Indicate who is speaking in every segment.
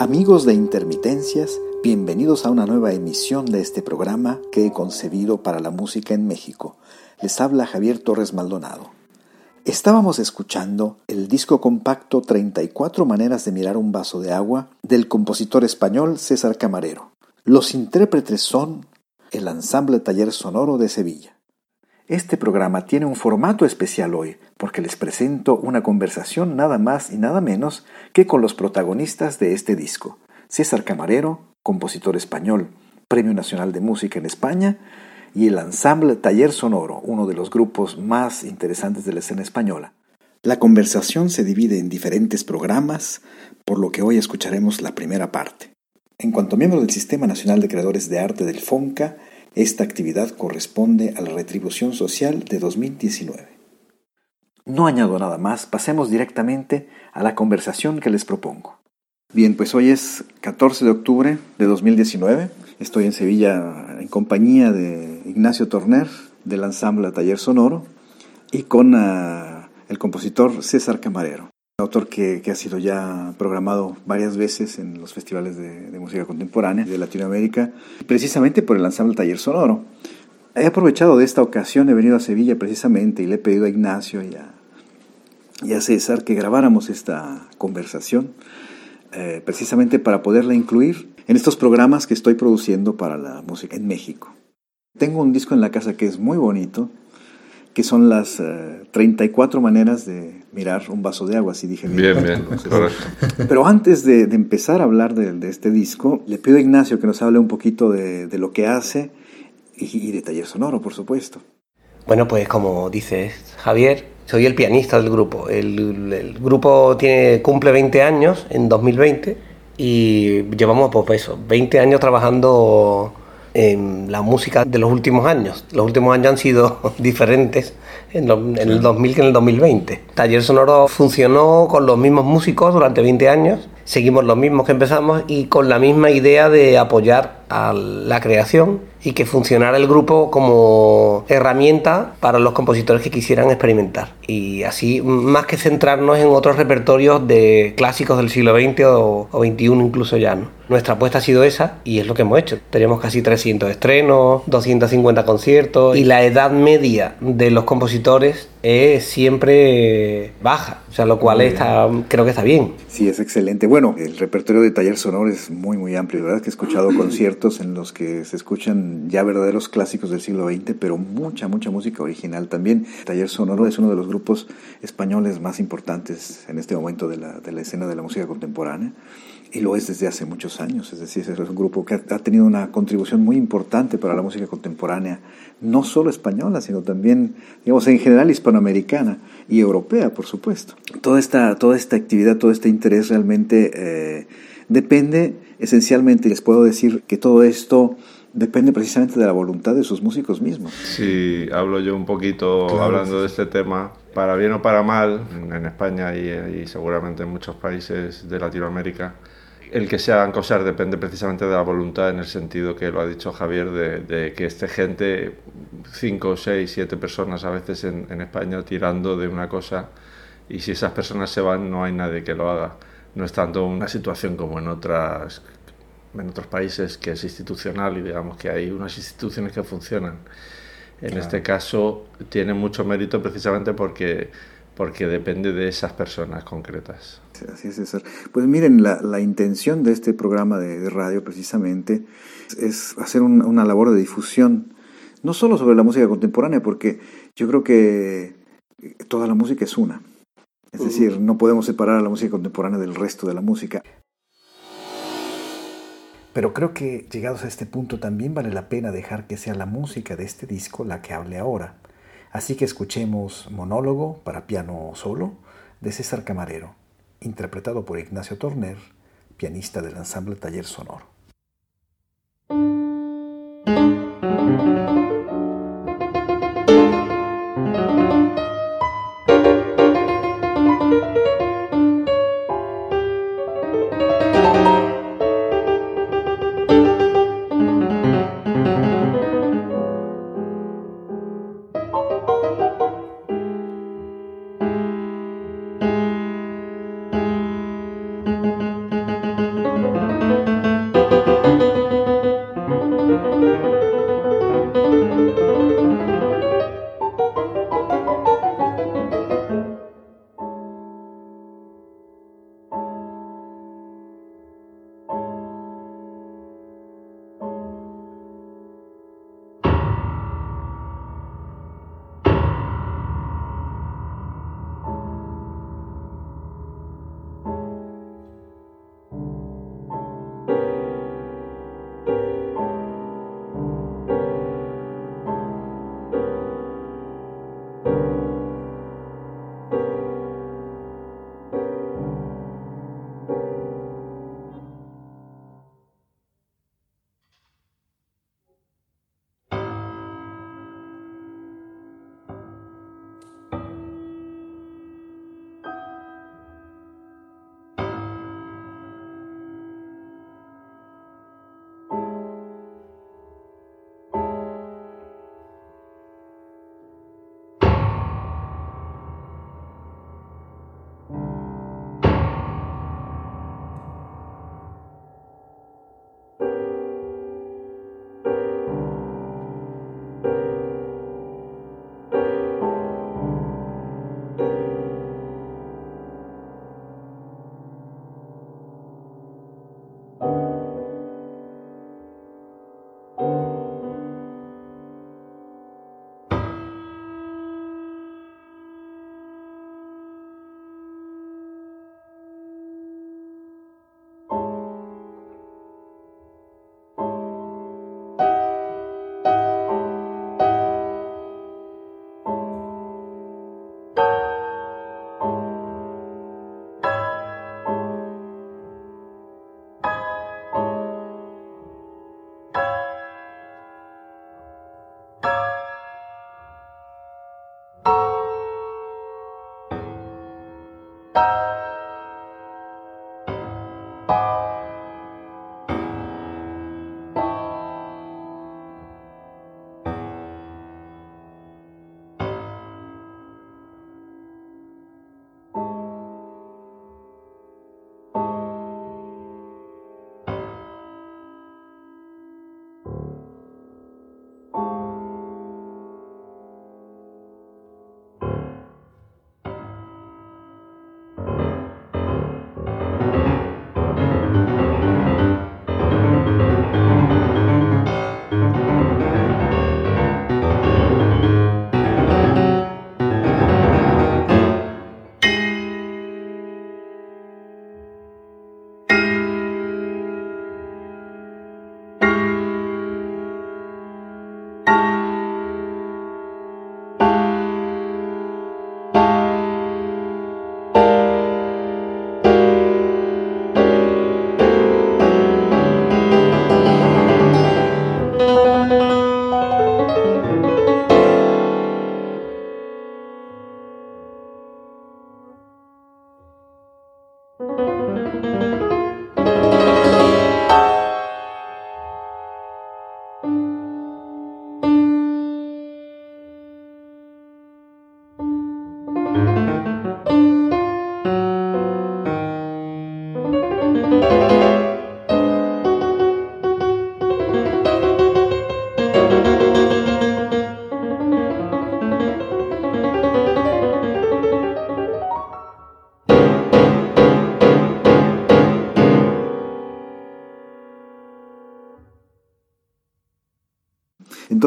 Speaker 1: Amigos de Intermitencias, bienvenidos a una nueva emisión de este programa que he concebido para la música en México. Les habla Javier Torres Maldonado. Estábamos escuchando el disco compacto 34 maneras de mirar un vaso de agua del compositor español César Camarero. Los intérpretes son el Ensamble Taller Sonoro de Sevilla. Este programa tiene un formato especial hoy porque les presento una conversación nada más y nada menos que con los protagonistas de este disco. César Camarero, compositor español, Premio Nacional de Música en España, y el Ensamble Taller Sonoro, uno de los grupos más interesantes de la escena española. La conversación se divide en diferentes programas, por lo que hoy escucharemos la primera parte. En cuanto miembro del Sistema Nacional de Creadores de Arte del FONCA, esta actividad corresponde a la retribución social de 2019. No añado nada más, pasemos directamente a la conversación que les propongo. Bien, pues hoy es 14 de octubre de 2019. Estoy en Sevilla en compañía de Ignacio Torner del ensamble Taller Sonoro y con ah, el compositor César Camarero autor que, ha sido ya programado varias veces en los festivales de, música contemporánea de Latinoamérica, precisamente por el ensamble Taller Sonoro. He aprovechado de esta ocasión, he venido a Sevilla precisamente y le he pedido a Ignacio y a, César que grabáramos esta conversación, eh, precisamente para poderla incluir en estos programas que estoy produciendo para la música en México. Tengo un disco en la casa que es muy bonito, que son las 34 eh, maneras de mirar un vaso de agua, si dije
Speaker 2: bien. Bien,
Speaker 1: Pero antes de, empezar a hablar de, este disco, le pido a Ignacio que nos hable un poquito de, lo que hace y, de taller sonoro, por supuesto.
Speaker 3: Bueno, pues como dices, Javier, soy el pianista del grupo. El, grupo tiene, cumple 20 años en 2020 y llevamos, pues eso, 20 años trabajando en la música de los últimos años. Los últimos años han sido diferentes en, el 2000 que en el 2020. Taller Sonoro funcionó con los mismos músicos durante 20 años, seguimos los mismos que empezamos y con la misma idea de apoyar a la creación y que funcionara el grupo como herramienta para los compositores que quisieran experimentar. Y así, más que centrarnos en otros repertorios de clásicos del siglo XX o, o XXI incluso ya, ¿no? Nuestra apuesta ha sido esa y es lo que hemos hecho. Tenemos casi 300 estrenos, 250 conciertos y la edad media de los compositores es siempre baja, o sea, lo cual está, creo que está bien.
Speaker 1: Sí, es excelente. Bueno, el repertorio de Taller Sonoro es muy, muy amplio. Verdad que he escuchado conciertos en los que se escuchan ya verdaderos clásicos del siglo XX, pero mucha, mucha música original también. Taller Sonoro es uno de los grupos españoles más importantes en este momento de la, de la escena de la música contemporánea y lo es desde hace muchos años, es decir, es un grupo que ha, tenido una contribución muy importante para la música contemporánea, no solo española, sino también, digamos, en general hispanoamericana y europea, por supuesto. Toda esta, toda esta actividad, todo este interés realmente eh, depende esencialmente, les puedo decir que todo esto depende precisamente de la voluntad de sus músicos mismos.
Speaker 2: Sí, hablo yo un poquito hablando de este tema, para bien o para mal, en España y, y seguramente en muchos países de Latinoamérica, el que se hagan cosas depende precisamente de la voluntad en el sentido que lo ha dicho Javier, de, que esté gente, cinco, seis, siete personas a veces en, España tirando de una cosa y si esas personas se van no hay nadie que lo haga. No es tanto una situación como en otras en otros países que es institucional y digamos que hay unas instituciones que funcionan. En este caso tiene mucho mérito precisamente porque porque depende de esas personas concretas.
Speaker 1: Así es, César. Pues miren, la, intención de este programa de, radio precisamente es hacer una labor de difusión, no solo sobre la música contemporánea, porque yo creo que toda la música es una. Es decir, no podemos separar a la música contemporánea del resto de la música. Pero creo que llegados a este punto también vale la pena dejar que sea la música de este disco la que hable ahora. Así que escuchemos Monólogo para piano solo de César Camarero, interpretado por Ignacio Torner, pianista del ensamble Taller Sonoro.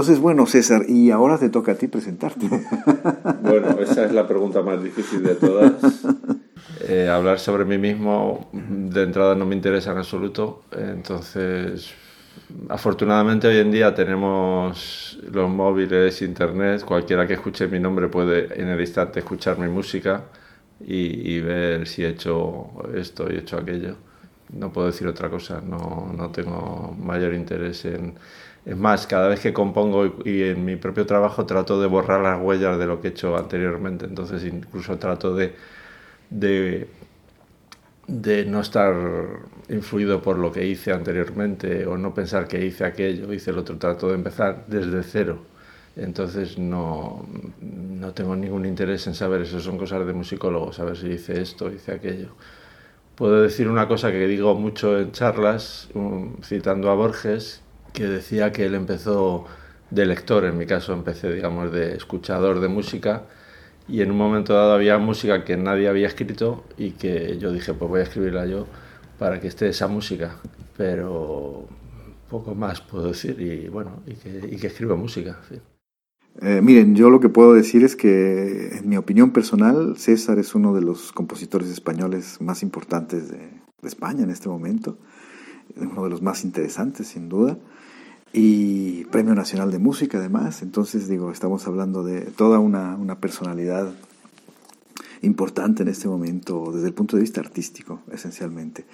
Speaker 1: Entonces, bueno, César, y ahora te toca a ti presentarte.
Speaker 2: Bueno, esa es la pregunta más difícil de todas. Eh, hablar sobre mí mismo de entrada no me interesa en absoluto, entonces afortunadamente hoy en día tenemos los móviles, internet, cualquiera que escuche mi nombre puede en el instante escuchar mi música y, y ver si he hecho esto y he hecho aquello. No puedo decir otra cosa, no, no tengo mayor interés en... Es más, cada vez que compongo y, y en mi propio trabajo trato de borrar las huellas de lo que he hecho anteriormente, entonces incluso trato de, de, de no estar influido por lo que hice anteriormente o no pensar que hice aquello, hice el otro, trato de empezar desde cero. Entonces no, no tengo ningún interés en saber, eso son cosas de musicólogos, saber si hice esto, hice aquello. Puedo decir una cosa que digo mucho en charlas, um, citando a Borges, que decía que él empezó de lector, en mi caso empecé, digamos, de escuchador de música, y en un momento dado había música que nadie había escrito y que yo dije, pues voy a escribirla yo para que esté esa música, pero poco más puedo decir, y bueno, y que, y que escribo música. en fin.
Speaker 1: Eh, miren, yo lo que puedo decir es que, en mi opinión personal, César es uno de los compositores españoles más importantes de, España en este momento, uno de los más interesantes, sin duda, y Premio Nacional de Música, además. Entonces, digo, estamos hablando de toda una, una personalidad importante en este momento desde el punto de vista artístico, esencialmente.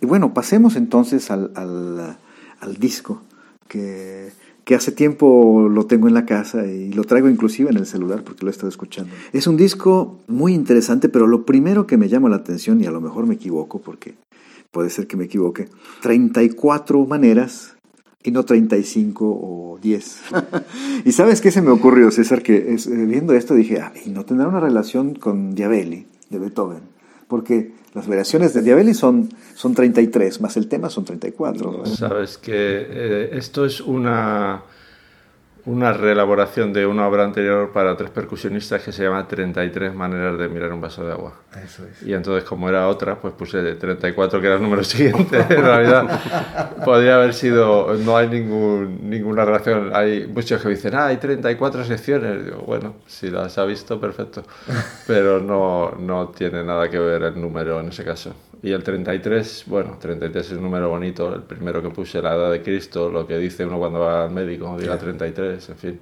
Speaker 1: Y bueno, pasemos entonces al, al, al disco que que hace tiempo lo tengo en la casa y lo traigo inclusive en el celular porque lo he estado escuchando. Es un disco muy interesante, pero lo primero que me llama la atención, y a lo mejor me equivoco porque puede ser que me equivoque, 34 maneras y no 35 o 10. y sabes qué se me ocurrió, César, que eh, viendo esto dije, ah, y no tendrá una relación con Diabelli, de Beethoven, porque las variaciones de Diabelli son, son 33, más el tema son 34.
Speaker 2: No, Sabes que eh, esto es una, una reelaboración de una obra anterior para tres percusionistas que se llama 33 maneras de mirar un vaso de agua.
Speaker 1: Eso es.
Speaker 2: Y entonces, como era otra, pues puse 34, que era el número siguiente. en realidad, podría haber sido. No hay ningún, ninguna relación. Hay muchos que dicen, ah, hay 34 secciones. Digo, bueno, si las ha visto, perfecto. Pero no, no tiene nada que ver el número en ese caso. Y el 33, bueno, 33 es un número bonito. El primero que puse, la edad de Cristo, lo que dice uno cuando va al médico, diga 33, en fin.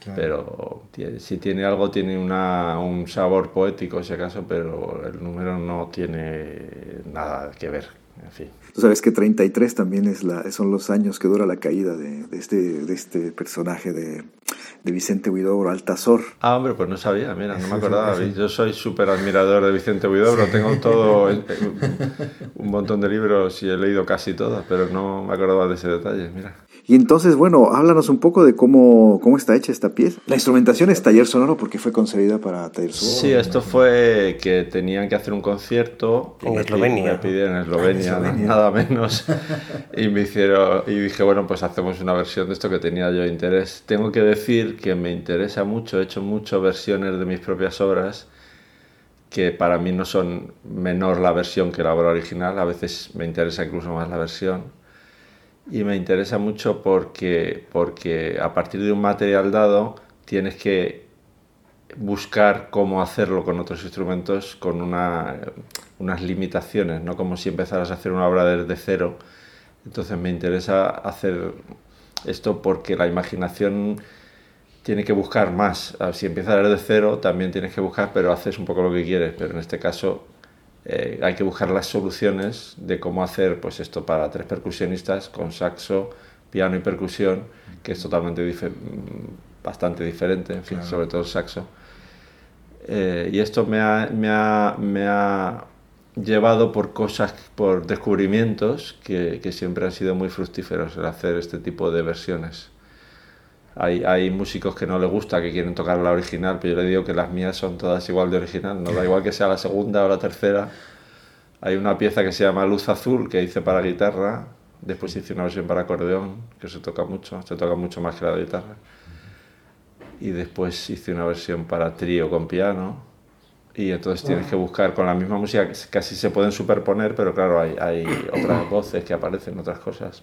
Speaker 1: Claro.
Speaker 2: Pero si tiene algo, tiene una, un sabor poético, si acaso, pero el número no tiene nada que ver. En fin.
Speaker 1: Tú sabes que 33 también es la, son los años que dura la caída de, de este, de este personaje de, de Vicente Huidobro, Altazor.
Speaker 2: Ah, hombre, pues no sabía, mira, no me acordaba. Yo soy súper admirador de Vicente Huidobro, tengo todo, eh, un montón de libros y he leído casi todos, pero no me acordaba de ese detalle, mira.
Speaker 1: Y entonces, bueno, háblanos un poco de cómo, cómo está hecha esta pieza. La instrumentación es taller sonoro porque fue concebida para taller sonoro.
Speaker 2: Sí, esto fue que tenían que hacer un concierto
Speaker 3: En Eslovenia.
Speaker 2: Me pidieron en Eslovenia,
Speaker 1: Eslovenia.
Speaker 2: nada menos. y me hicieron y dije, bueno, pues hacemos una versión de esto que tenía yo interés. Tengo que decir que me interesa mucho, he hecho muchas versiones de mis propias obras que para mí no son menor la versión que la obra original, a veces me interesa incluso más la versión. Y me interesa mucho porque, porque a partir de un material dado tienes que buscar cómo hacerlo con otros instrumentos con una, unas limitaciones, no como si empezaras a hacer una obra desde cero. Entonces me interesa hacer esto porque la imaginación tiene que buscar más. Ah, Si empiezas desde cero también tienes que buscar, pero haces un poco lo que quieres. Pero en este caso eh, hay que buscar las soluciones de cómo hacer pues esto para tres percusionistas con saxo, piano y percusión, que es totalmente dife- mm, bastante diferente, en fin,
Speaker 1: Claro.
Speaker 2: sobre todo el saxo. Eh, y esto me ha, me, ha, me ha llevado por cosas, por descubrimientos que, que siempre han sido muy fructíferos el hacer este tipo de versiones. Hay, hay músicos que no les gusta, que quieren tocar la original, pero yo le digo que las mías son todas igual de original, no da igual que sea la segunda o la tercera. Hay una pieza que se llama Luz Azul que hice para guitarra, después hice una versión para acordeón, que se toca mucho, se toca mucho más que la guitarra. Y después hice una versión para trío con piano. Y entonces tienes que buscar con la misma música, casi se pueden superponer, pero claro, hay, hay otras voces que aparecen, otras cosas.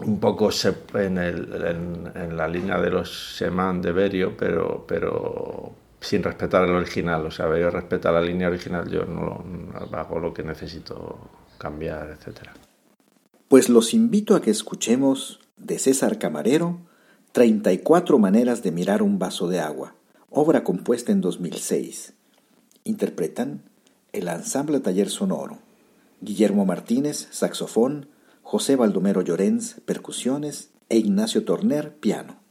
Speaker 2: Un poco en, en, la línea de los Seman de Berio, pero, pero sin respetar el original. O sea, Berio respeta la línea original, yo no hago lo que necesito cambiar, etc.
Speaker 1: Pues los invito a que escuchemos de César Camarero 34 maneras de mirar un vaso de agua, obra compuesta en 2006. Interpretan el ensamble Taller Sonoro, Guillermo Martínez, saxofón, José Baldomero Llorens, percusiones e Ignacio Torner, piano.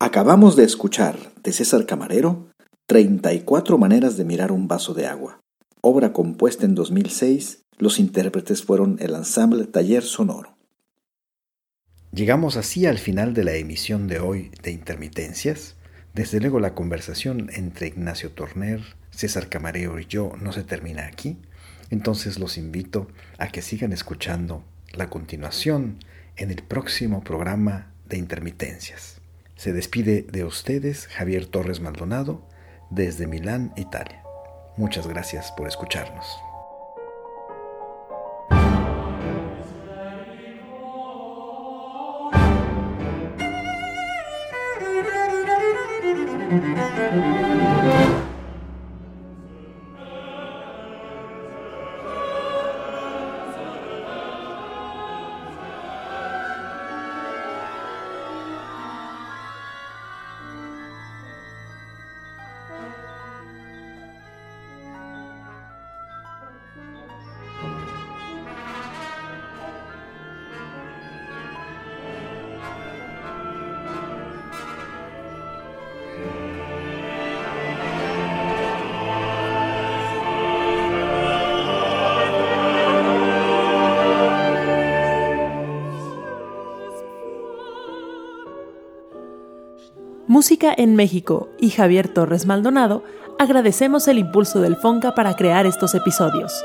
Speaker 1: Acabamos de escuchar de César Camarero 34 maneras de mirar un vaso de agua. Obra compuesta en 2006, los intérpretes fueron el ensamble Taller Sonoro. Llegamos así al final de la emisión de hoy de Intermitencias. Desde luego la conversación entre Ignacio Torner, César Camarero y yo no se termina aquí, entonces los invito a que sigan escuchando la continuación en el próximo programa de Intermitencias. Se despide de ustedes Javier Torres Maldonado desde Milán, Italia. Muchas gracias por escucharnos.
Speaker 4: En México y Javier Torres Maldonado, agradecemos el impulso del FONCA para crear estos episodios.